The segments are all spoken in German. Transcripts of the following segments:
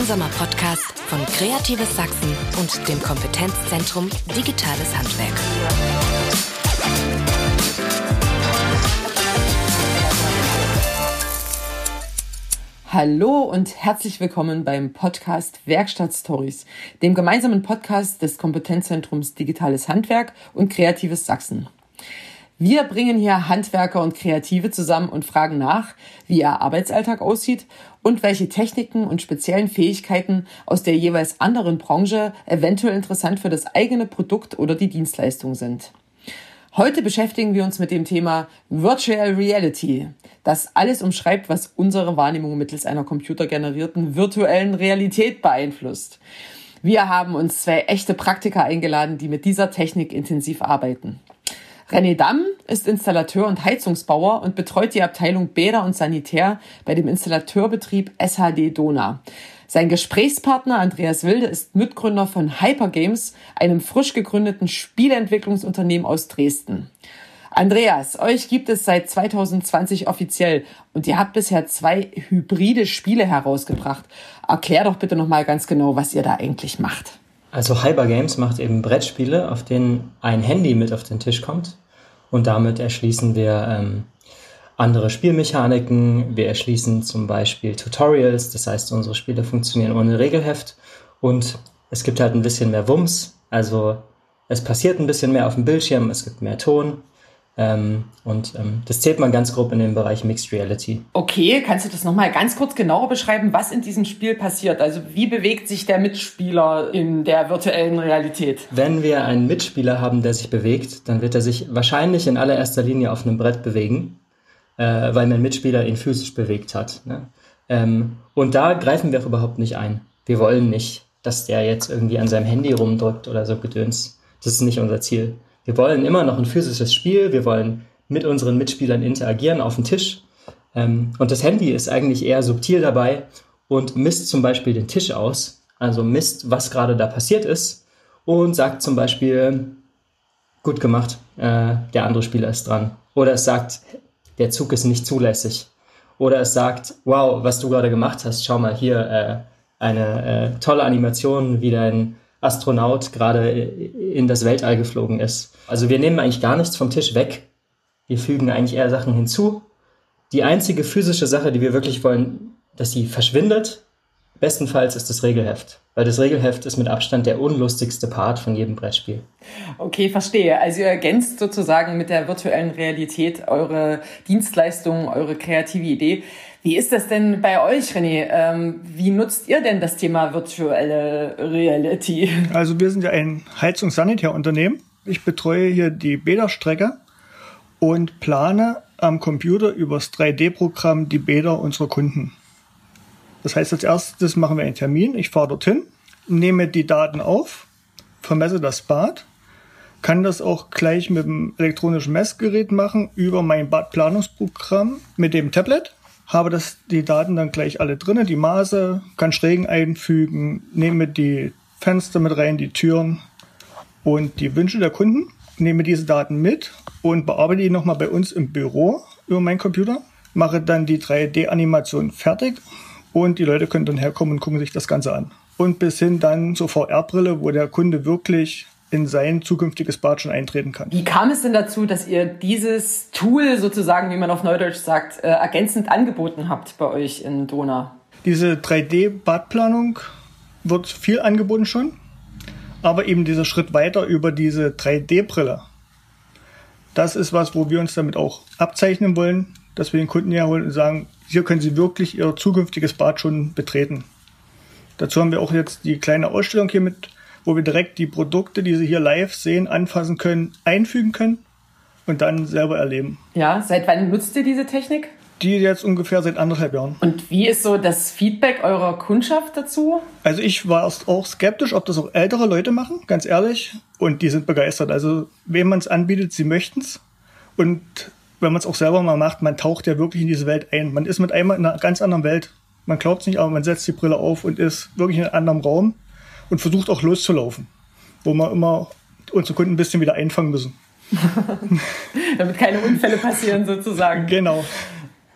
Ein gemeinsamer Podcast von Kreatives Sachsen und dem Kompetenzzentrum Digitales Handwerk. Hallo und herzlich willkommen beim Podcast Werkstatt Stories, dem gemeinsamen Podcast des Kompetenzzentrums Digitales Handwerk und Kreatives Sachsen. Wir bringen hier Handwerker und Kreative zusammen und fragen nach, wie ihr Arbeitsalltag aussieht und welche Techniken und speziellen Fähigkeiten aus der jeweils anderen Branche eventuell interessant für das eigene Produkt oder die Dienstleistung sind. Heute beschäftigen wir uns mit dem Thema Virtual Reality, das alles umschreibt, was unsere Wahrnehmung mittels einer computergenerierten virtuellen Realität beeinflusst. Wir haben uns zwei echte Praktiker eingeladen, die mit dieser Technik intensiv arbeiten. René Damm ist Installateur und Heizungsbauer und betreut die Abteilung Bäder und Sanitär bei dem Installateurbetrieb SHD Dona. Sein Gesprächspartner Andreas Wilde ist Mitgründer von Hypergames, einem frisch gegründeten Spieleentwicklungsunternehmen aus Dresden. Andreas, euch gibt es seit 2020 offiziell und ihr habt bisher zwei hybride Spiele herausgebracht. Erklär doch bitte nochmal ganz genau, was ihr da eigentlich macht. Also Hypergames macht eben Brettspiele, auf denen ein Handy mit auf den Tisch kommt und damit erschließen wir ähm, andere Spielmechaniken. Wir erschließen zum Beispiel Tutorials, das heißt, unsere Spiele funktionieren ohne Regelheft und es gibt halt ein bisschen mehr Wumms, also es passiert ein bisschen mehr auf dem Bildschirm, es gibt mehr Ton. Ähm, und ähm, das zählt man ganz grob in den Bereich Mixed Reality. Okay, kannst du das nochmal ganz kurz genauer beschreiben, was in diesem Spiel passiert? Also wie bewegt sich der Mitspieler in der virtuellen Realität? Wenn wir einen Mitspieler haben, der sich bewegt, dann wird er sich wahrscheinlich in allererster Linie auf einem Brett bewegen äh, weil mein Mitspieler ihn physisch bewegt hat. Ne? Ähm, und da greifen wir auch überhaupt nicht ein. Wir wollen nicht, dass der jetzt irgendwie an seinem Handy rumdrückt oder so gedöns. Das ist nicht unser Ziel. Wir wollen immer noch ein physisches Spiel. Wir wollen mit unseren Mitspielern interagieren auf dem Tisch. Ähm, und das Handy ist eigentlich eher subtil dabei und misst zum Beispiel den Tisch aus. Also misst, was gerade da passiert ist und sagt zum Beispiel, gut gemacht, äh, der andere Spieler ist dran. Oder es sagt, der Zug ist nicht zulässig. Oder es sagt, wow, was du gerade gemacht hast, schau mal hier, äh, eine äh, tolle Animation, wie dein Astronaut gerade in das Weltall geflogen ist. Also wir nehmen eigentlich gar nichts vom Tisch weg. Wir fügen eigentlich eher Sachen hinzu. Die einzige physische Sache, die wir wirklich wollen, dass sie verschwindet, bestenfalls ist das Regelheft weil das Regelheft ist mit Abstand der unlustigste Part von jedem Brettspiel. Okay, verstehe. Also ihr ergänzt sozusagen mit der virtuellen Realität eure Dienstleistung, eure kreative Idee. Wie ist das denn bei euch, René? Ähm, wie nutzt ihr denn das Thema virtuelle Reality? Also wir sind ja ein Heizungs-Sanitärunternehmen. Ich betreue hier die Bäderstrecke und plane am Computer übers 3D-Programm die Bäder unserer Kunden. Das heißt, als erstes machen wir einen Termin. Ich fahre dorthin, nehme die Daten auf, vermesse das Bad, kann das auch gleich mit dem elektronischen Messgerät machen über mein Badplanungsprogramm mit dem Tablet. Habe das, die Daten dann gleich alle drinnen, die Maße, kann Schrägen einfügen, nehme die Fenster mit rein, die Türen und die Wünsche der Kunden, nehme diese Daten mit und bearbeite die nochmal bei uns im Büro über meinen Computer, mache dann die 3D-Animation fertig und die Leute können dann herkommen und gucken sich das Ganze an. Und bis hin dann zur VR-Brille, wo der Kunde wirklich in sein zukünftiges Bad schon eintreten kann. Wie kam es denn dazu, dass ihr dieses Tool sozusagen, wie man auf Neudeutsch sagt, äh, ergänzend angeboten habt bei euch in Dona? Diese 3D-Badplanung wird viel angeboten schon, aber eben dieser Schritt weiter über diese 3D-Brille. Das ist was, wo wir uns damit auch abzeichnen wollen, dass wir den Kunden herholen und sagen, hier können Sie wirklich Ihr zukünftiges Bad schon betreten. Dazu haben wir auch jetzt die kleine Ausstellung hier mit, wo wir direkt die Produkte, die Sie hier live sehen, anfassen können, einfügen können und dann selber erleben. Ja, seit wann nutzt ihr diese Technik? Die jetzt ungefähr seit anderthalb Jahren. Und wie ist so das Feedback eurer Kundschaft dazu? Also ich war erst auch skeptisch, ob das auch ältere Leute machen, ganz ehrlich. Und die sind begeistert. Also wem man es anbietet, sie möchten es. Und wenn man es auch selber mal macht, man taucht ja wirklich in diese Welt ein. Man ist mit einmal in einer ganz anderen Welt. Man glaubt es nicht, aber man setzt die Brille auf und ist wirklich in einem anderen Raum und versucht auch loszulaufen, wo wir immer unsere Kunden ein bisschen wieder einfangen müssen. Damit keine Unfälle passieren sozusagen. Genau.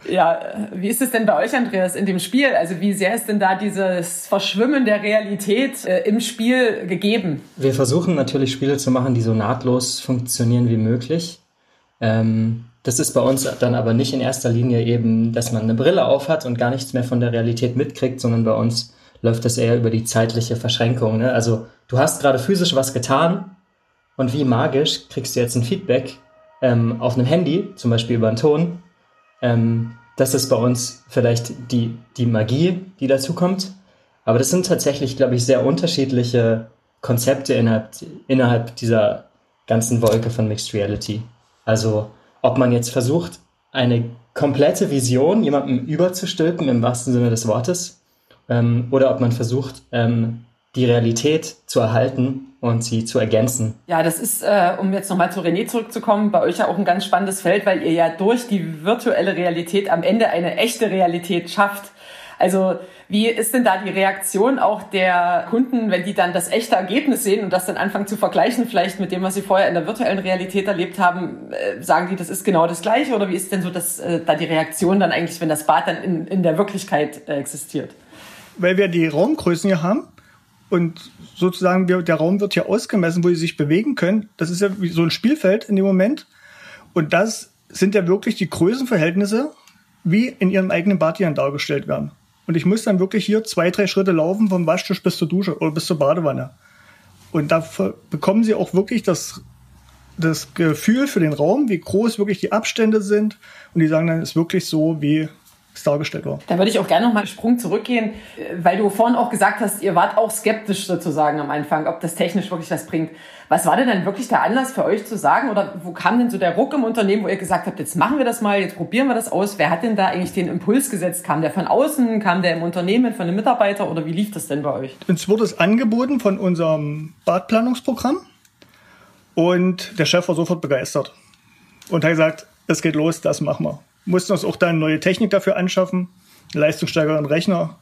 Ja, wie ist es denn bei euch, Andreas, in dem Spiel? Also wie sehr ist denn da dieses Verschwimmen der Realität äh, im Spiel gegeben? Wir versuchen natürlich Spiele zu machen, die so nahtlos funktionieren wie möglich. Ähm, das ist bei uns dann aber nicht in erster Linie eben, dass man eine Brille aufhat und gar nichts mehr von der Realität mitkriegt, sondern bei uns läuft das eher über die zeitliche Verschränkung. Ne? Also du hast gerade physisch was getan und wie magisch kriegst du jetzt ein Feedback ähm, auf einem Handy, zum Beispiel über einen Ton. Ähm, das ist bei uns vielleicht die, die Magie, die dazu kommt. Aber das sind tatsächlich, glaube ich, sehr unterschiedliche Konzepte innerhalb, innerhalb dieser ganzen Wolke von Mixed Reality. Also ob man jetzt versucht, eine komplette Vision jemandem überzustülpen im wahrsten Sinne des Wortes, ähm, oder ob man versucht, ähm, die Realität zu erhalten und sie zu ergänzen. Ja, das ist, äh, um jetzt nochmal zu René zurückzukommen, bei euch ja auch ein ganz spannendes Feld, weil ihr ja durch die virtuelle Realität am Ende eine echte Realität schafft. Also wie ist denn da die Reaktion auch der Kunden, wenn die dann das echte Ergebnis sehen und das dann anfangen zu vergleichen, vielleicht mit dem, was sie vorher in der virtuellen Realität erlebt haben? Äh, sagen die, das ist genau das Gleiche? Oder wie ist denn so das, äh, da die Reaktion dann eigentlich, wenn das Bad dann in, in der Wirklichkeit äh, existiert? Weil wir die Raumgrößen hier haben und sozusagen wir, der Raum wird hier ausgemessen, wo sie sich bewegen können. Das ist ja wie so ein Spielfeld in dem Moment. Und das sind ja wirklich die Größenverhältnisse, wie in ihrem eigenen Bad hier dargestellt werden. Und ich muss dann wirklich hier zwei, drei Schritte laufen vom Waschtisch bis zur Dusche oder bis zur Badewanne. Und da bekommen sie auch wirklich das, das Gefühl für den Raum, wie groß wirklich die Abstände sind. Und die sagen dann, es ist wirklich so, wie dargestellt war. Da würde ich auch gerne noch mal einen Sprung zurückgehen, weil du vorhin auch gesagt hast, ihr wart auch skeptisch sozusagen am Anfang, ob das technisch wirklich was bringt. Was war denn dann wirklich der Anlass für euch zu sagen oder wo kam denn so der Ruck im Unternehmen, wo ihr gesagt habt, jetzt machen wir das mal, jetzt probieren wir das aus? Wer hat denn da eigentlich den Impuls gesetzt? Kam der von außen, kam der im Unternehmen von einem Mitarbeiter oder wie lief das denn bei euch? Uns wurde es angeboten von unserem Badplanungsprogramm und der Chef war sofort begeistert und hat gesagt, es geht los, das machen wir mussten uns auch dann neue Technik dafür anschaffen, leistungsstärkeren Rechner,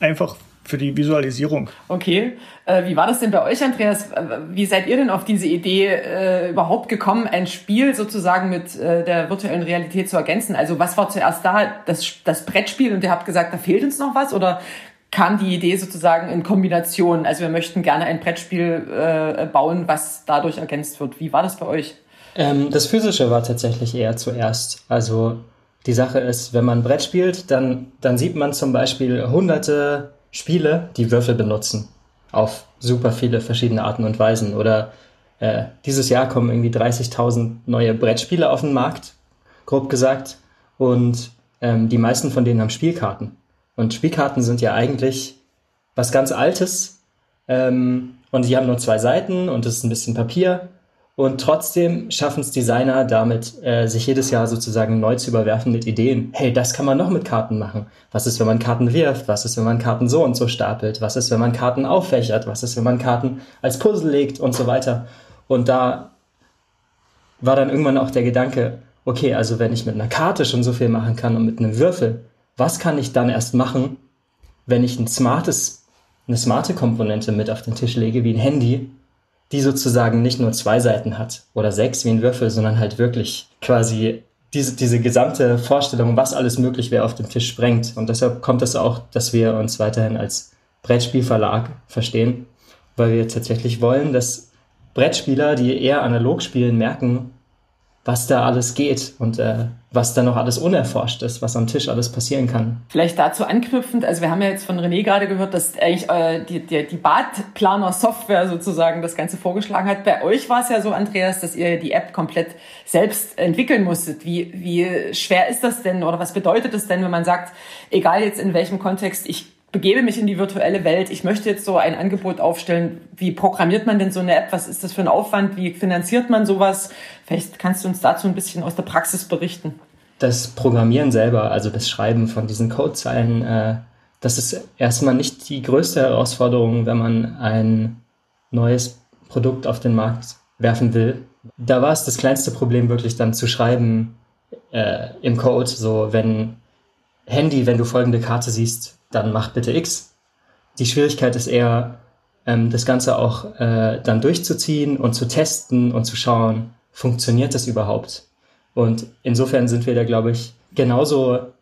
einfach für die Visualisierung. Okay. Äh, wie war das denn bei euch, Andreas? Wie seid ihr denn auf diese Idee äh, überhaupt gekommen, ein Spiel sozusagen mit äh, der virtuellen Realität zu ergänzen? Also was war zuerst da? Das, das Brettspiel und ihr habt gesagt, da fehlt uns noch was? Oder kam die Idee sozusagen in Kombination? Also wir möchten gerne ein Brettspiel äh, bauen, was dadurch ergänzt wird. Wie war das bei euch? Ähm, das Physische war tatsächlich eher zuerst. Also die Sache ist, wenn man Brett spielt, dann, dann sieht man zum Beispiel hunderte Spiele, die Würfel benutzen. Auf super viele verschiedene Arten und Weisen. Oder äh, dieses Jahr kommen irgendwie 30.000 neue Brettspiele auf den Markt, grob gesagt. Und ähm, die meisten von denen haben Spielkarten. Und Spielkarten sind ja eigentlich was ganz Altes. Ähm, und die haben nur zwei Seiten und es ist ein bisschen Papier. Und trotzdem schaffen es Designer damit, äh, sich jedes Jahr sozusagen neu zu überwerfen mit Ideen. Hey, das kann man noch mit Karten machen. Was ist, wenn man Karten wirft? Was ist, wenn man Karten so und so stapelt? Was ist, wenn man Karten auffächert? Was ist, wenn man Karten als Puzzle legt und so weiter? Und da war dann irgendwann auch der Gedanke, okay, also wenn ich mit einer Karte schon so viel machen kann und mit einem Würfel, was kann ich dann erst machen, wenn ich ein smartes, eine smarte Komponente mit auf den Tisch lege, wie ein Handy, die sozusagen nicht nur zwei Seiten hat oder sechs wie ein Würfel, sondern halt wirklich quasi diese, diese gesamte Vorstellung, was alles möglich wäre, auf den Tisch sprengt. Und deshalb kommt es auch, dass wir uns weiterhin als Brettspielverlag verstehen, weil wir tatsächlich wollen, dass Brettspieler, die eher analog spielen, merken, was da alles geht und äh, was da noch alles unerforscht ist, was am Tisch alles passieren kann. Vielleicht dazu anknüpfend, also wir haben ja jetzt von René gerade gehört, dass eigentlich äh, die, die, die Badplaner-Software sozusagen das Ganze vorgeschlagen hat. Bei euch war es ja so, Andreas, dass ihr die App komplett selbst entwickeln musstet. Wie, wie schwer ist das denn oder was bedeutet es denn, wenn man sagt, egal jetzt in welchem Kontext, ich begebe mich in die virtuelle Welt, ich möchte jetzt so ein Angebot aufstellen. Wie programmiert man denn so eine App? Was ist das für ein Aufwand? Wie finanziert man sowas? Vielleicht kannst du uns dazu ein bisschen aus der Praxis berichten. Das Programmieren selber, also das Schreiben von diesen Codezeilen, äh, das ist erstmal nicht die größte Herausforderung, wenn man ein neues Produkt auf den Markt werfen will. Da war es das kleinste Problem wirklich dann zu schreiben äh, im Code, so wenn Handy, wenn du folgende Karte siehst, dann mach bitte X. Die Schwierigkeit ist eher, ähm, das Ganze auch äh, dann durchzuziehen und zu testen und zu schauen, funktioniert das überhaupt? Und insofern sind wir da, glaube ich, genauso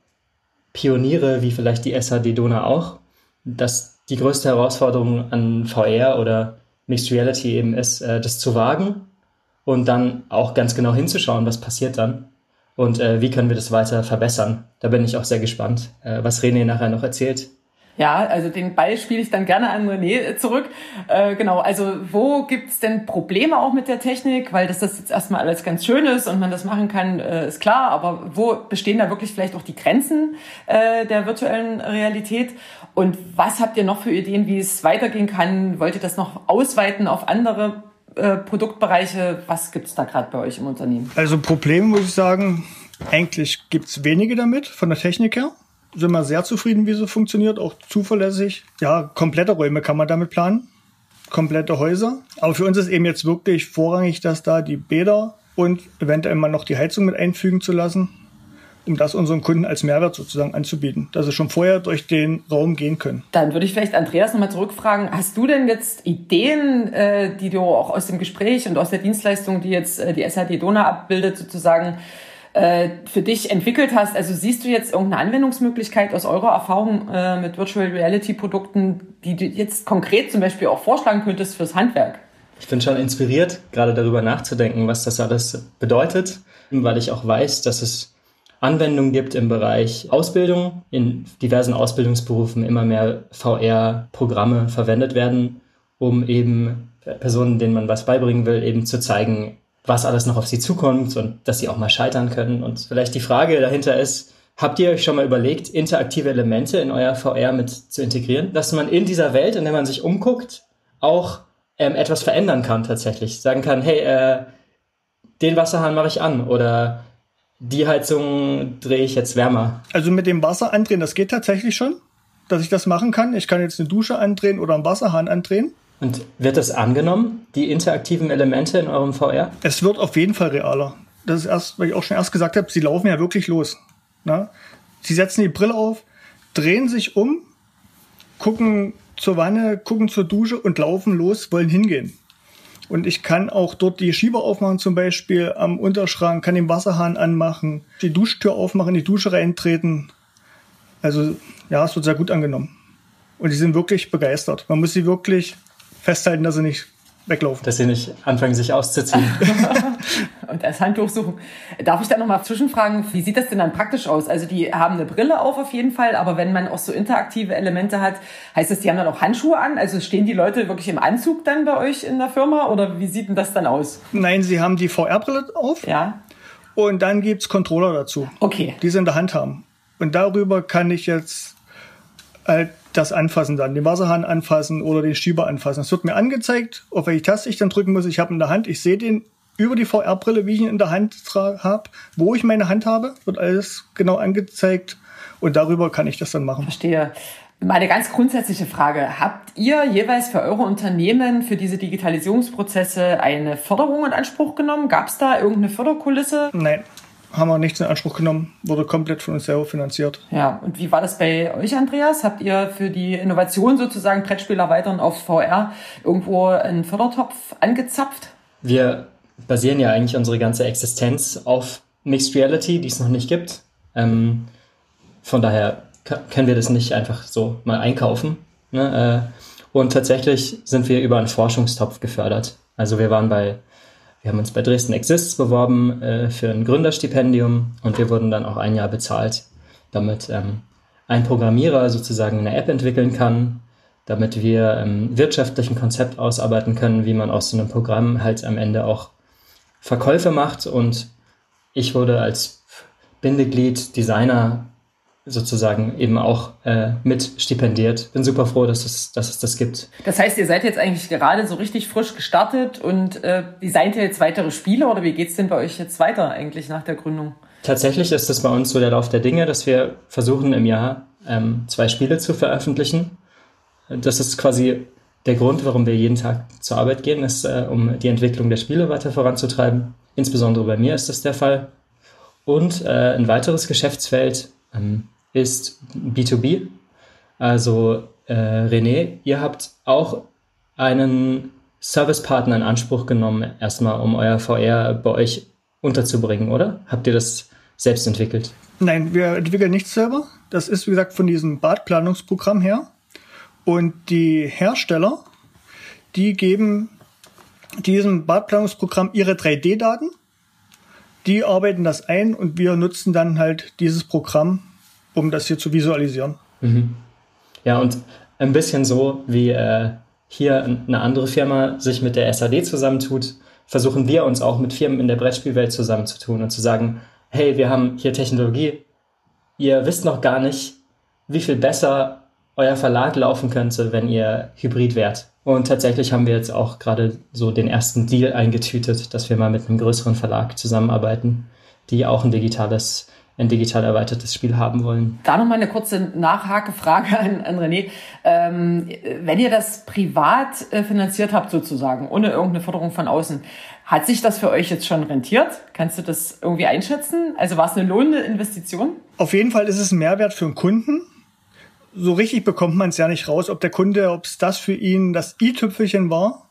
Pioniere, wie vielleicht die SAD Dona auch, dass die größte Herausforderung an VR oder Mixed Reality eben ist, äh, das zu wagen und dann auch ganz genau hinzuschauen, was passiert dann und äh, wie können wir das weiter verbessern. Da bin ich auch sehr gespannt, äh, was René nachher noch erzählt. Ja, also den Ball spiele ich dann gerne an René zurück. Äh, genau, also wo gibt's denn Probleme auch mit der Technik? Weil das, das jetzt erstmal alles ganz schön ist und man das machen kann, äh, ist klar. Aber wo bestehen da wirklich vielleicht auch die Grenzen äh, der virtuellen Realität? Und was habt ihr noch für Ideen, wie es weitergehen kann? Wollt ihr das noch ausweiten auf andere äh, Produktbereiche? Was gibt's da gerade bei euch im Unternehmen? Also Probleme muss ich sagen, eigentlich gibt's wenige damit von der Technik her sind wir sehr zufrieden, wie sie funktioniert, auch zuverlässig. Ja, komplette Räume kann man damit planen, komplette Häuser. Aber für uns ist eben jetzt wirklich vorrangig, dass da die Bäder und eventuell mal noch die Heizung mit einfügen zu lassen, um das unseren Kunden als Mehrwert sozusagen anzubieten, dass sie schon vorher durch den Raum gehen können. Dann würde ich vielleicht Andreas nochmal zurückfragen, hast du denn jetzt Ideen, äh, die du auch aus dem Gespräch und aus der Dienstleistung, die jetzt äh, die SAD Dona abbildet, sozusagen äh, für dich entwickelt hast. Also siehst du jetzt irgendeine Anwendungsmöglichkeit aus eurer Erfahrung äh, mit Virtual Reality Produkten, die du jetzt konkret zum Beispiel auch vorschlagen könntest fürs Handwerk? Ich bin schon inspiriert, gerade darüber nachzudenken, was das alles bedeutet, weil ich auch weiß, dass es Anwendungen gibt im Bereich Ausbildung. In diversen Ausbildungsberufen immer mehr VR-Programme verwendet werden, um eben Personen, denen man was beibringen will, eben zu zeigen, was alles noch auf sie zukommt und dass sie auch mal scheitern können. Und vielleicht die Frage dahinter ist, habt ihr euch schon mal überlegt, interaktive Elemente in euer VR mit zu integrieren, dass man in dieser Welt, in der man sich umguckt, auch ähm, etwas verändern kann tatsächlich. Sagen kann, hey, äh, den Wasserhahn mache ich an oder die Heizung drehe ich jetzt wärmer. Also mit dem Wasser andrehen, das geht tatsächlich schon, dass ich das machen kann. Ich kann jetzt eine Dusche andrehen oder einen Wasserhahn andrehen. Und wird das angenommen, die interaktiven Elemente in eurem VR? Es wird auf jeden Fall realer. Das ist erst, weil ich auch schon erst gesagt habe, sie laufen ja wirklich los. Na? Sie setzen die Brille auf, drehen sich um, gucken zur Wanne, gucken zur Dusche und laufen los, wollen hingehen. Und ich kann auch dort die Schieber aufmachen, zum Beispiel am Unterschrank, kann den Wasserhahn anmachen, die Duschtür aufmachen, in die Dusche reintreten. Also ja, es wird sehr gut angenommen. Und die sind wirklich begeistert. Man muss sie wirklich festhalten, dass sie nicht weglaufen. Dass sie nicht anfangen, sich auszuziehen. und das Handtuch suchen. Darf ich da nochmal zwischenfragen, wie sieht das denn dann praktisch aus? Also die haben eine Brille auf auf jeden Fall, aber wenn man auch so interaktive Elemente hat, heißt das, die haben dann auch Handschuhe an? Also stehen die Leute wirklich im Anzug dann bei euch in der Firma oder wie sieht denn das dann aus? Nein, sie haben die VR-Brille auf. Ja. Und dann gibt es Controller dazu. Okay. Die sie in der Hand haben. Und darüber kann ich jetzt halt das anfassen dann, den Wasserhahn anfassen oder den Schieber anfassen. Es wird mir angezeigt, auf welche Taste ich dann drücken muss. Ich habe in der Hand, ich sehe den über die VR-Brille, wie ich ihn in der Hand habe, wo ich meine Hand habe, wird alles genau angezeigt und darüber kann ich das dann machen. Verstehe. Meine ganz grundsätzliche Frage. Habt ihr jeweils für eure Unternehmen für diese Digitalisierungsprozesse eine Förderung in Anspruch genommen? Gab es da irgendeine Förderkulisse? Nein haben wir nichts in Anspruch genommen, wurde komplett von uns selber finanziert. Ja, und wie war das bei euch, Andreas? Habt ihr für die Innovation sozusagen Brettspiel erweitern auf VR irgendwo einen Fördertopf angezapft? Wir basieren ja eigentlich unsere ganze Existenz auf Mixed Reality, die es noch nicht gibt. Ähm, von daher können wir das nicht einfach so mal einkaufen. Ne? Äh, und tatsächlich sind wir über einen Forschungstopf gefördert. Also wir waren bei wir haben uns bei Dresden Exists beworben äh, für ein Gründerstipendium und wir wurden dann auch ein Jahr bezahlt, damit ähm, ein Programmierer sozusagen eine App entwickeln kann, damit wir ähm, wirtschaftlich Konzept ausarbeiten können, wie man aus so einem Programm halt am Ende auch Verkäufe macht. Und ich wurde als Bindeglied Designer sozusagen eben auch äh, mit stipendiert. Bin super froh, dass es, dass es das gibt. Das heißt, ihr seid jetzt eigentlich gerade so richtig frisch gestartet und äh, designt ihr jetzt weitere Spiele oder wie geht's denn bei euch jetzt weiter eigentlich nach der Gründung? Tatsächlich ist das bei uns so der Lauf der Dinge, dass wir versuchen im Jahr ähm, zwei Spiele zu veröffentlichen. Das ist quasi der Grund, warum wir jeden Tag zur Arbeit gehen, ist, äh, um die Entwicklung der Spiele weiter voranzutreiben. Insbesondere bei mir ist das der Fall. Und äh, ein weiteres Geschäftsfeld ähm, ist B2B. Also äh, René, ihr habt auch einen Servicepartner in Anspruch genommen, erstmal um euer VR bei euch unterzubringen, oder? Habt ihr das selbst entwickelt? Nein, wir entwickeln nichts selber. Das ist, wie gesagt, von diesem Badplanungsprogramm her. Und die Hersteller, die geben diesem Badplanungsprogramm ihre 3D-Daten. Die arbeiten das ein und wir nutzen dann halt dieses Programm, um das hier zu visualisieren. Mhm. Ja, und ein bisschen so, wie äh, hier eine andere Firma sich mit der SAD zusammentut, versuchen wir uns auch mit Firmen in der Brettspielwelt zusammenzutun und zu sagen, hey, wir haben hier Technologie, ihr wisst noch gar nicht, wie viel besser euer Verlag laufen könnte, wenn ihr Hybrid wärt. Und tatsächlich haben wir jetzt auch gerade so den ersten Deal eingetütet, dass wir mal mit einem größeren Verlag zusammenarbeiten, die auch ein digitales ein digital erweitertes Spiel haben wollen. Da nochmal eine kurze Nachhakefrage an, an René. Ähm, wenn ihr das privat äh, finanziert habt sozusagen, ohne irgendeine Förderung von außen, hat sich das für euch jetzt schon rentiert? Kannst du das irgendwie einschätzen? Also war es eine lohnende Investition? Auf jeden Fall ist es ein Mehrwert für den Kunden. So richtig bekommt man es ja nicht raus, ob der Kunde, ob es das für ihn das i-Tüpfelchen war,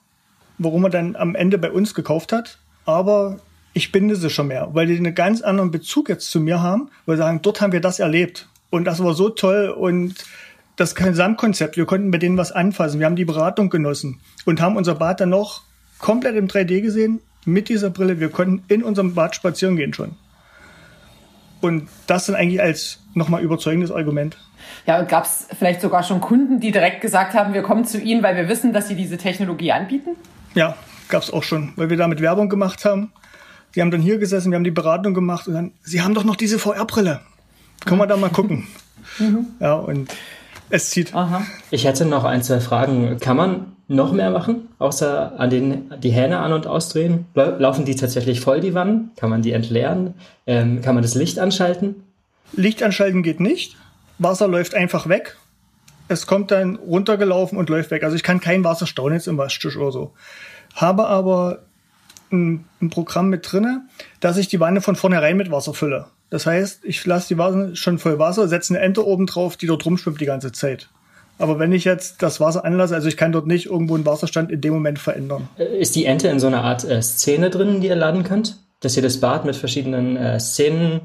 warum er dann am Ende bei uns gekauft hat. Aber ich binde sie schon mehr, weil die einen ganz anderen Bezug jetzt zu mir haben, weil sie sagen, dort haben wir das erlebt und das war so toll und das Gesamtkonzept, wir konnten mit denen was anfassen, wir haben die Beratung genossen und haben unser Bad dann noch komplett im 3D gesehen mit dieser Brille, wir konnten in unserem Bad spazieren gehen schon. Und das dann eigentlich als nochmal überzeugendes Argument. Ja, und gab es vielleicht sogar schon Kunden, die direkt gesagt haben, wir kommen zu Ihnen, weil wir wissen, dass Sie diese Technologie anbieten? Ja, gab es auch schon, weil wir damit Werbung gemacht haben die haben dann hier gesessen, wir haben die Beratung gemacht und dann, sie haben doch noch diese VR-Brille. Können wir da mal gucken? Mhm. Ja, und es zieht. Aha. Ich hätte noch ein, zwei Fragen. Kann man noch mehr machen, außer an den, die Hähne an- und ausdrehen? Laufen die tatsächlich voll, die Wannen? Kann man die entleeren? Ähm, kann man das Licht anschalten? Licht anschalten geht nicht. Wasser läuft einfach weg. Es kommt dann runtergelaufen und läuft weg. Also ich kann kein Wasser stauen jetzt im Waschtisch oder so. Habe aber ein, ein Programm mit drinne, dass ich die Wanne von vornherein mit Wasser fülle. Das heißt, ich lasse die Wanne schon voll Wasser, setze eine Ente oben drauf, die dort rumschwimmt die ganze Zeit. Aber wenn ich jetzt das Wasser anlasse, also ich kann dort nicht irgendwo einen Wasserstand in dem Moment verändern. Äh, ist die Ente in so einer Art äh, Szene drin, die ihr laden könnt? Dass ihr das Bad mit verschiedenen äh, Szenen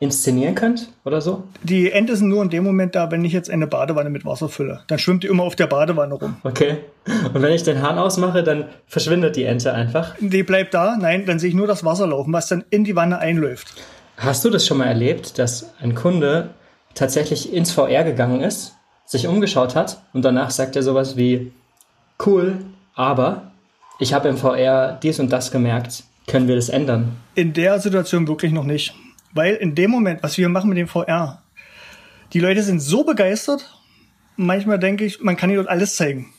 inszenieren könnt oder so? Die Ente sind nur in dem Moment da, wenn ich jetzt eine Badewanne mit Wasser fülle. Dann schwimmt die immer auf der Badewanne rum. Okay. Und wenn ich den Hahn ausmache, dann verschwindet die Ente einfach? Die bleibt da. Nein, dann sehe ich nur das Wasser laufen, was dann in die Wanne einläuft. Hast du das schon mal erlebt, dass ein Kunde tatsächlich ins VR gegangen ist, sich umgeschaut hat und danach sagt er sowas wie, cool, aber ich habe im VR dies und das gemerkt, können wir das ändern? In der Situation wirklich noch nicht. Weil in dem Moment, was wir machen mit dem VR, die Leute sind so begeistert, manchmal denke ich, man kann ihnen dort alles zeigen.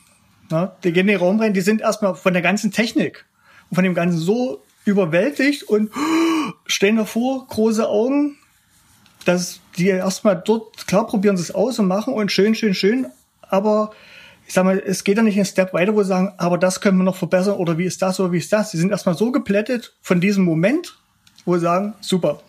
Ja, die gehen in den Raum rein, die sind erstmal von der ganzen Technik und von dem Ganzen so überwältigt und stehen davor, große Augen, dass die erstmal dort, klar probieren sie es aus und machen und schön, schön, schön, aber ich sag mal, es geht ja nicht einen Step weiter, wo sie sagen, aber das können wir noch verbessern oder wie ist das oder wie ist das. Sie sind erstmal so geplättet von diesem Moment, wo sie sagen, super,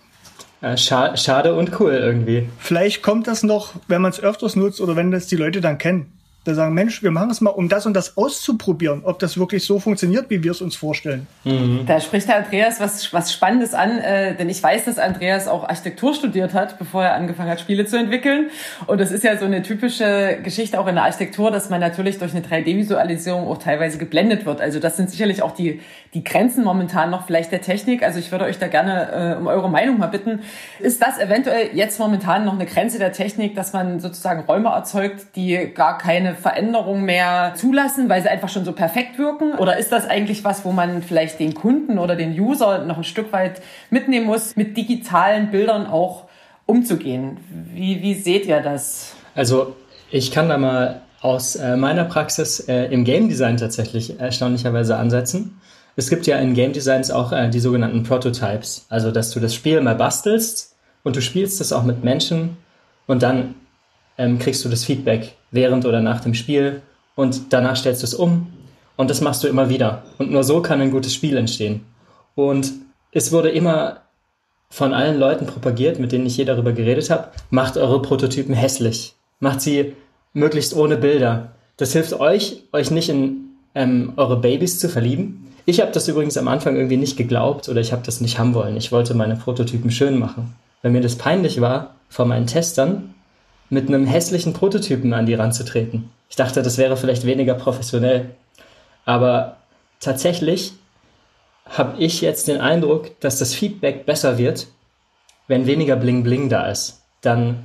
äh, schade und cool irgendwie. Vielleicht kommt das noch, wenn man es öfters nutzt oder wenn das die Leute dann kennen da sagen, Mensch, wir machen es mal, um das und das auszuprobieren, ob das wirklich so funktioniert, wie wir es uns vorstellen. Mhm. Da spricht der Andreas was, was Spannendes an, äh, denn ich weiß, dass Andreas auch Architektur studiert hat, bevor er angefangen hat, Spiele zu entwickeln. Und das ist ja so eine typische Geschichte auch in der Architektur, dass man natürlich durch eine 3D-Visualisierung auch teilweise geblendet wird. Also das sind sicherlich auch die, die Grenzen momentan noch vielleicht der Technik. Also ich würde euch da gerne äh, um eure Meinung mal bitten. Ist das eventuell jetzt momentan noch eine Grenze der Technik, dass man sozusagen Räume erzeugt, die gar keine Veränderung mehr zulassen, weil sie einfach schon so perfekt wirken? Oder ist das eigentlich was, wo man vielleicht den Kunden oder den User noch ein Stück weit mitnehmen muss, mit digitalen Bildern auch umzugehen? Wie, wie seht ihr das? Also ich kann da mal aus äh, meiner Praxis äh, im Game Design tatsächlich erstaunlicherweise ansetzen. Es gibt ja in Game Designs auch äh, die sogenannten Prototypes, also dass du das Spiel mal bastelst und du spielst es auch mit Menschen und dann ähm, kriegst du das Feedback während oder nach dem Spiel und danach stellst du es um und das machst du immer wieder. Und nur so kann ein gutes Spiel entstehen. Und es wurde immer von allen Leuten propagiert, mit denen ich je darüber geredet habe, macht eure Prototypen hässlich. Macht sie möglichst ohne Bilder. Das hilft euch, euch nicht in ähm, eure Babys zu verlieben. Ich habe das übrigens am Anfang irgendwie nicht geglaubt oder ich habe das nicht haben wollen. Ich wollte meine Prototypen schön machen weil mir das peinlich war, vor meinen Testern mit einem hässlichen Prototypen an die ranzutreten. Ich dachte, das wäre vielleicht weniger professionell. Aber tatsächlich habe ich jetzt den Eindruck, dass das Feedback besser wird, wenn weniger Bling Bling da ist. Dann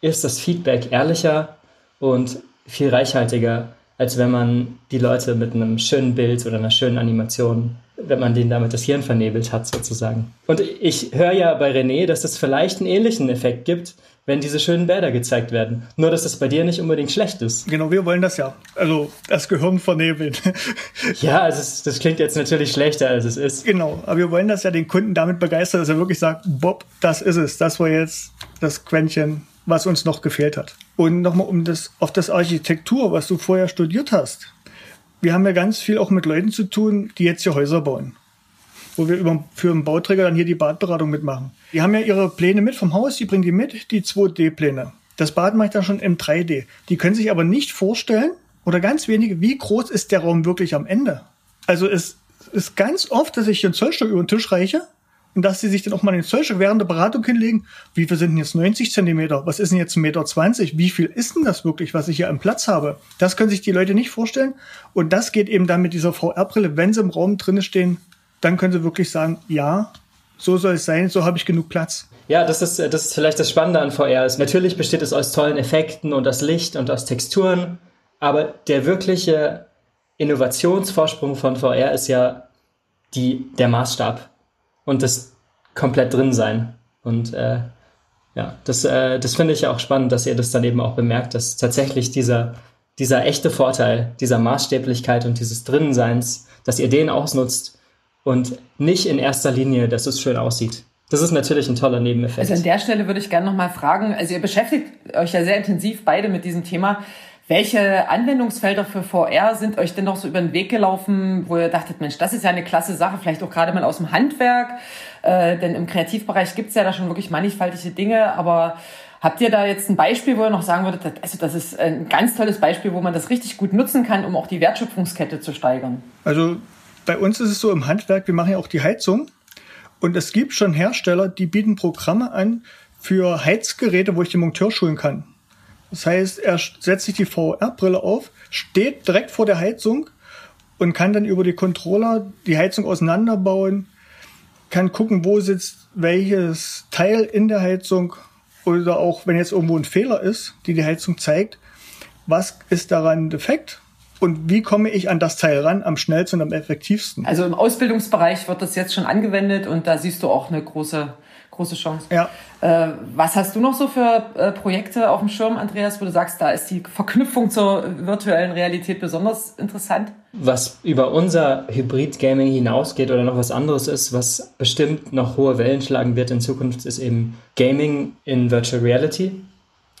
ist das Feedback ehrlicher und viel reichhaltiger, als wenn man die Leute mit einem schönen Bild oder einer schönen Animation, wenn man denen damit das Hirn vernebelt hat, sozusagen. Und ich höre ja bei René, dass es vielleicht einen ähnlichen Effekt gibt, wenn diese schönen Bäder gezeigt werden. Nur, dass das bei dir nicht unbedingt schlecht ist. Genau, wir wollen das ja. Also das Gehirn vernebeln. ja, also es, das klingt jetzt natürlich schlechter, als es ist. Genau, aber wir wollen das ja den Kunden damit begeistern, dass er wirklich sagt, Bob, das ist es. Das war jetzt das Quäntchen, was uns noch gefehlt hat. Und nochmal um das, auf das Architektur, was du vorher studiert hast. Wir haben ja ganz viel auch mit Leuten zu tun, die jetzt hier Häuser bauen wo wir über, für einen Bauträger dann hier die Badberatung mitmachen. Die haben ja ihre Pläne mit vom Haus, die bringen die mit, die 2D-Pläne. Das Bad mache ich dann schon im 3D. Die können sich aber nicht vorstellen, oder ganz wenige, wie groß ist der Raum wirklich am Ende. Also es ist ganz oft, dass ich hier ein Zollstock über den Tisch reiche und dass sie sich dann auch mal den Zollstock während der Beratung hinlegen. Wie viel sind denn jetzt 90 Zentimeter? Was ist denn jetzt 1,20 Meter? Wie viel ist denn das wirklich, was ich hier am Platz habe? Das können sich die Leute nicht vorstellen. Und das geht eben dann mit dieser VR-Brille, wenn sie im Raum drinnen stehen, dann können sie wirklich sagen, ja, so soll es sein, so habe ich genug Platz. Ja, das ist, das ist vielleicht das Spannende an VR. Natürlich besteht es aus tollen Effekten und aus Licht und aus Texturen, aber der wirkliche Innovationsvorsprung von VR ist ja die, der Maßstab und das komplett drin sein. Und äh, ja, das, äh, das finde ich ja auch spannend, dass ihr das dann eben auch bemerkt, dass tatsächlich dieser, dieser echte Vorteil dieser Maßstäblichkeit und dieses Drinnenseins, dass ihr den ausnutzt und nicht in erster Linie, dass es schön aussieht. Das ist natürlich ein toller Nebeneffekt. Also an der Stelle würde ich gerne nochmal fragen, also ihr beschäftigt euch ja sehr intensiv beide mit diesem Thema. Welche Anwendungsfelder für VR sind euch denn noch so über den Weg gelaufen, wo ihr dachtet, Mensch, das ist ja eine klasse Sache, vielleicht auch gerade mal aus dem Handwerk, äh, denn im Kreativbereich gibt's ja da schon wirklich mannigfaltige Dinge, aber habt ihr da jetzt ein Beispiel, wo ihr noch sagen würdet, also das ist ein ganz tolles Beispiel, wo man das richtig gut nutzen kann, um auch die Wertschöpfungskette zu steigern? Also bei uns ist es so im Handwerk, wir machen ja auch die Heizung. Und es gibt schon Hersteller, die bieten Programme an für Heizgeräte, wo ich den Monteur schulen kann. Das heißt, er setzt sich die VR-Brille auf, steht direkt vor der Heizung und kann dann über die Controller die Heizung auseinanderbauen, kann gucken, wo sitzt welches Teil in der Heizung oder auch wenn jetzt irgendwo ein Fehler ist, die die Heizung zeigt, was ist daran defekt und wie komme ich an das Teil ran am schnellsten und am effektivsten? Also im Ausbildungsbereich wird das jetzt schon angewendet und da siehst du auch eine große, große Chance. Ja. Äh, was hast du noch so für äh, Projekte auf dem Schirm, Andreas, wo du sagst, da ist die Verknüpfung zur virtuellen Realität besonders interessant? Was über unser Hybrid-Gaming hinausgeht oder noch was anderes ist, was bestimmt noch hohe Wellen schlagen wird in Zukunft, ist eben Gaming in Virtual Reality.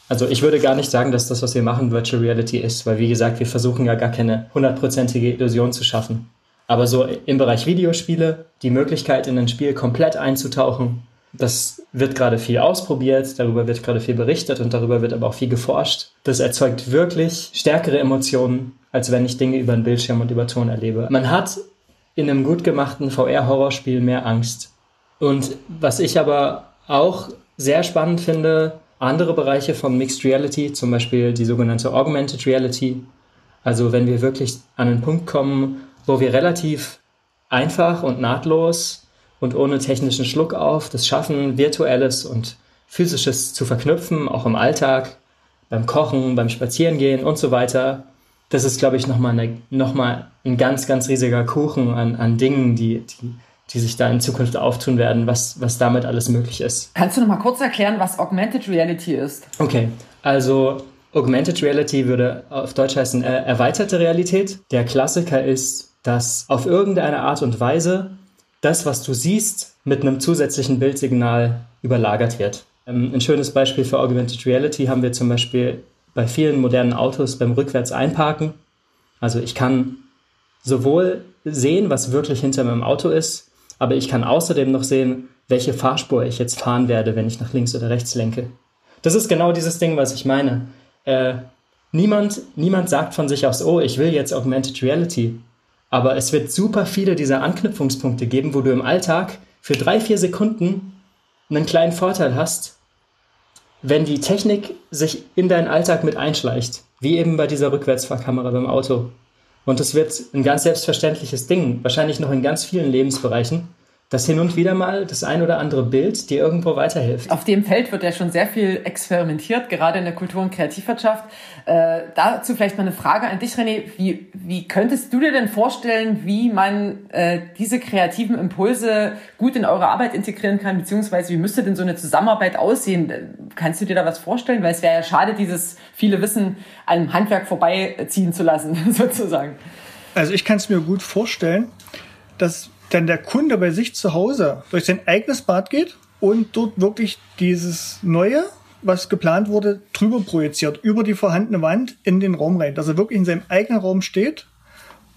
Also ich würde gar nicht sagen, dass das, was wir machen, Virtual Reality ist, weil wie gesagt, wir versuchen ja gar keine hundertprozentige Illusion zu schaffen. Aber so im Bereich Videospiele, die Möglichkeit in ein Spiel komplett einzutauchen, das wird gerade viel ausprobiert, darüber wird gerade viel berichtet und darüber wird aber auch viel geforscht. Das erzeugt wirklich stärkere Emotionen, als wenn ich Dinge über einen Bildschirm und über Ton erlebe. Man hat in einem gut gemachten VR-Horrorspiel mehr Angst. Und was ich aber auch sehr spannend finde, andere Bereiche von Mixed Reality, zum Beispiel die sogenannte Augmented Reality. Also wenn wir wirklich an einen Punkt kommen, wo wir relativ einfach und nahtlos und ohne technischen Schluck auf das schaffen, virtuelles und physisches zu verknüpfen, auch im Alltag, beim Kochen, beim Spazierengehen und so weiter. Das ist, glaube ich, nochmal noch ein ganz, ganz riesiger Kuchen an, an Dingen, die, die die sich da in Zukunft auftun werden, was, was damit alles möglich ist. Kannst du noch mal kurz erklären, was Augmented Reality ist? Okay, also Augmented Reality würde auf Deutsch heißen äh, erweiterte Realität. Der Klassiker ist, dass auf irgendeine Art und Weise das, was du siehst, mit einem zusätzlichen Bildsignal überlagert wird. Ähm, ein schönes Beispiel für Augmented Reality haben wir zum Beispiel bei vielen modernen Autos beim Rückwärts einparken. Also ich kann sowohl sehen, was wirklich hinter meinem Auto ist, aber ich kann außerdem noch sehen, welche Fahrspur ich jetzt fahren werde, wenn ich nach links oder rechts lenke. Das ist genau dieses Ding, was ich meine. Äh, niemand, niemand sagt von sich aus, oh, ich will jetzt Augmented Reality. Aber es wird super viele dieser Anknüpfungspunkte geben, wo du im Alltag für drei, vier Sekunden einen kleinen Vorteil hast, wenn die Technik sich in deinen Alltag mit einschleicht, wie eben bei dieser Rückwärtsfahrkamera beim Auto. Und es wird ein ganz selbstverständliches Ding, wahrscheinlich noch in ganz vielen Lebensbereichen, dass hin und wieder mal das ein oder andere Bild dir irgendwo weiterhilft. Auf dem Feld wird ja schon sehr viel experimentiert, gerade in der Kultur- und Kreativwirtschaft. Äh, dazu vielleicht mal eine Frage an dich, René. Wie, wie könntest du dir denn vorstellen, wie man äh, diese kreativen Impulse gut in eure Arbeit integrieren kann, beziehungsweise wie müsste denn so eine Zusammenarbeit aussehen? Kannst du dir da was vorstellen? Weil es wäre ja schade, dieses viele Wissen einem Handwerk vorbeiziehen zu lassen, sozusagen. Also ich kann es mir gut vorstellen, dass dann der Kunde bei sich zu Hause durch sein eigenes Bad geht und dort wirklich dieses Neue, was geplant wurde, drüber projiziert, über die vorhandene Wand in den Raum rein. Dass er wirklich in seinem eigenen Raum steht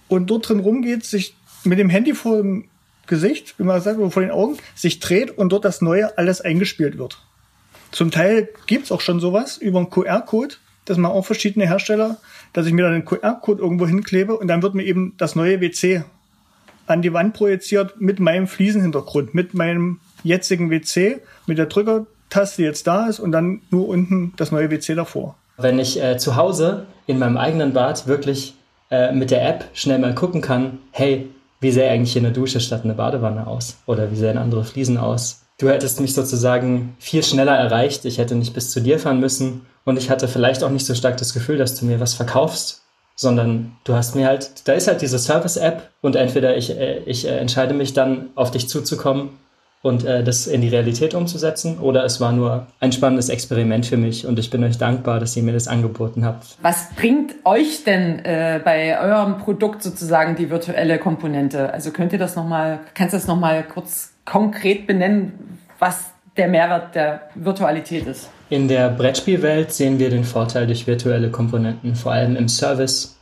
und dort drin rumgeht, sich mit dem Handy vor dem Gesicht, wie man sagt, vor den Augen, sich dreht und dort das Neue alles eingespielt wird. Zum Teil gibt's auch schon sowas über einen QR-Code. Das machen auch verschiedene Hersteller, dass ich mir dann einen QR-Code irgendwo hinklebe und dann wird mir eben das neue WC an die Wand projiziert mit meinem Fliesenhintergrund, mit meinem jetzigen WC, mit der Drückertaste, die jetzt da ist und dann nur unten das neue WC davor. Wenn ich äh, zu Hause in meinem eigenen Bad wirklich äh, mit der App schnell mal gucken kann, hey, wie sähe eigentlich hier eine Dusche statt eine Badewanne aus? Oder wie sehen andere Fliesen aus? Du hättest mich sozusagen viel schneller erreicht. Ich hätte nicht bis zu dir fahren müssen und ich hatte vielleicht auch nicht so stark das Gefühl, dass du mir was verkaufst, sondern du hast mir halt, da ist halt diese Service-App und entweder ich, äh, ich äh, entscheide mich dann, auf dich zuzukommen und äh, das in die Realität umzusetzen oder es war nur ein spannendes Experiment für mich und ich bin euch dankbar, dass ihr mir das angeboten habt. Was bringt euch denn äh, bei eurem Produkt sozusagen die virtuelle Komponente? Also könnt ihr das nochmal, kannst du das nochmal kurz konkret benennen, was der Mehrwert der Virtualität ist? In der Brettspielwelt sehen wir den Vorteil durch virtuelle Komponenten, vor allem im Service.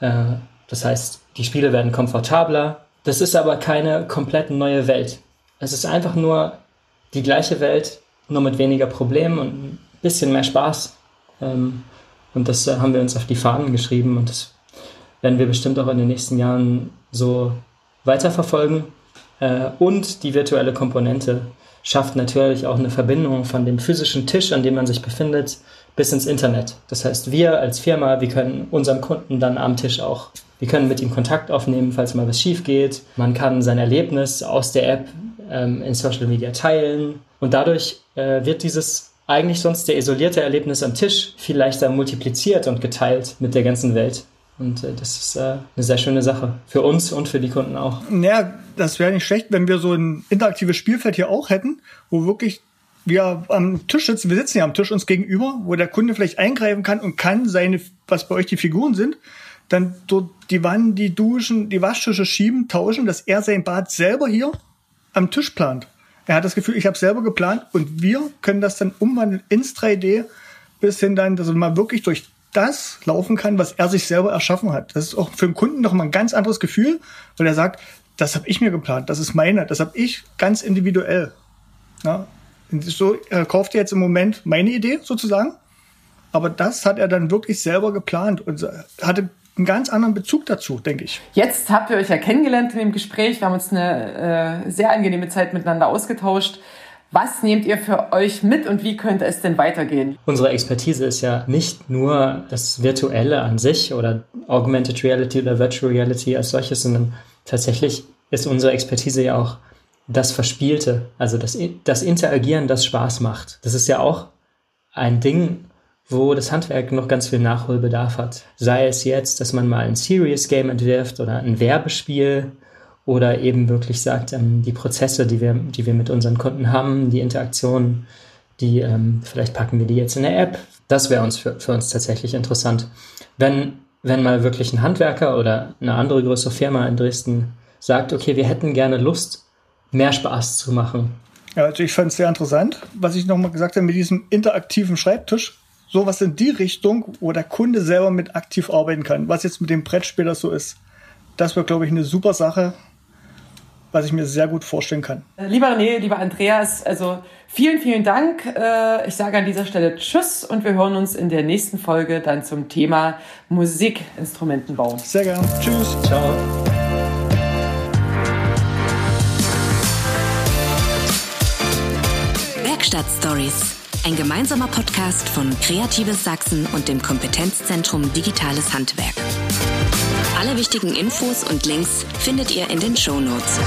Äh, das heißt, die Spiele werden komfortabler. Das ist aber keine komplett neue Welt. Es ist einfach nur die gleiche Welt, nur mit weniger Problemen und ein bisschen mehr Spaß. Ähm, und das äh, haben wir uns auf die Fahnen geschrieben und das werden wir bestimmt auch in den nächsten Jahren so weiterverfolgen. Äh, und die virtuelle Komponente schafft natürlich auch eine Verbindung von dem physischen Tisch, an dem man sich befindet, bis ins Internet. Das heißt, wir als Firma, wir können unserem Kunden dann am Tisch auch, wir können mit ihm Kontakt aufnehmen, falls mal was schief geht. Man kann sein Erlebnis aus der App ähm, in Social Media teilen und dadurch äh, wird dieses eigentlich sonst der isolierte Erlebnis am Tisch viel leichter multipliziert und geteilt mit der ganzen Welt. Und äh, das ist äh, eine sehr schöne Sache. Für uns und für die Kunden auch. Naja, das wäre nicht schlecht, wenn wir so ein interaktives Spielfeld hier auch hätten, wo wirklich wir am Tisch sitzen, wir sitzen ja am Tisch uns gegenüber, wo der Kunde vielleicht eingreifen kann und kann seine, was bei euch die Figuren sind, dann dort die Wannen, die Duschen, die Waschtische schieben, tauschen, dass er sein Bad selber hier am Tisch plant. Er hat das Gefühl, ich habe selber geplant und wir können das dann umwandeln ins 3D bis hin dann, dass mal wirklich durch das laufen kann, was er sich selber erschaffen hat. Das ist auch für den Kunden noch mal ein ganz anderes Gefühl, weil er sagt, das habe ich mir geplant, das ist meine, das habe ich ganz individuell. Ja, so er kauft jetzt im Moment meine Idee sozusagen, aber das hat er dann wirklich selber geplant und hatte einen ganz anderen Bezug dazu, denke ich. Jetzt habt ihr euch ja kennengelernt in dem Gespräch. Wir haben uns eine äh, sehr angenehme Zeit miteinander ausgetauscht. Was nehmt ihr für euch mit und wie könnte es denn weitergehen? Unsere Expertise ist ja nicht nur das Virtuelle an sich oder Augmented Reality oder Virtual Reality als solches, sondern tatsächlich ist unsere Expertise ja auch das Verspielte, also das, das Interagieren, das Spaß macht. Das ist ja auch ein Ding, wo das Handwerk noch ganz viel Nachholbedarf hat. Sei es jetzt, dass man mal ein Serious Game entwirft oder ein Werbespiel oder eben wirklich sagt, ähm, die Prozesse, die wir, die wir mit unseren Kunden haben, die Interaktionen, die ähm, vielleicht packen wir die jetzt in der App. Das wäre uns für, für uns tatsächlich interessant. Wenn, wenn mal wirklich ein Handwerker oder eine andere größere Firma in Dresden sagt, okay, wir hätten gerne Lust, mehr Spaß zu machen. Ja, also ich fand es sehr interessant, was ich nochmal gesagt habe mit diesem interaktiven Schreibtisch. Sowas in die Richtung, wo der Kunde selber mit aktiv arbeiten kann, was jetzt mit dem Brettspieler so ist. Das wäre, glaube ich, eine super Sache, was ich mir sehr gut vorstellen kann. Lieber René, lieber Andreas, also vielen, vielen Dank. Äh, ich sage an dieser Stelle Tschüss und wir hören uns in der nächsten Folge dann zum Thema Musikinstrumentenbau. Sehr gerne. Tschüss. Ciao. Werkstattstories. Ein gemeinsamer Podcast von Kreatives Sachsen und dem Kompetenzzentrum Digitales Handwerk. Alle wichtigen Infos und Links findet ihr in den Show Notes.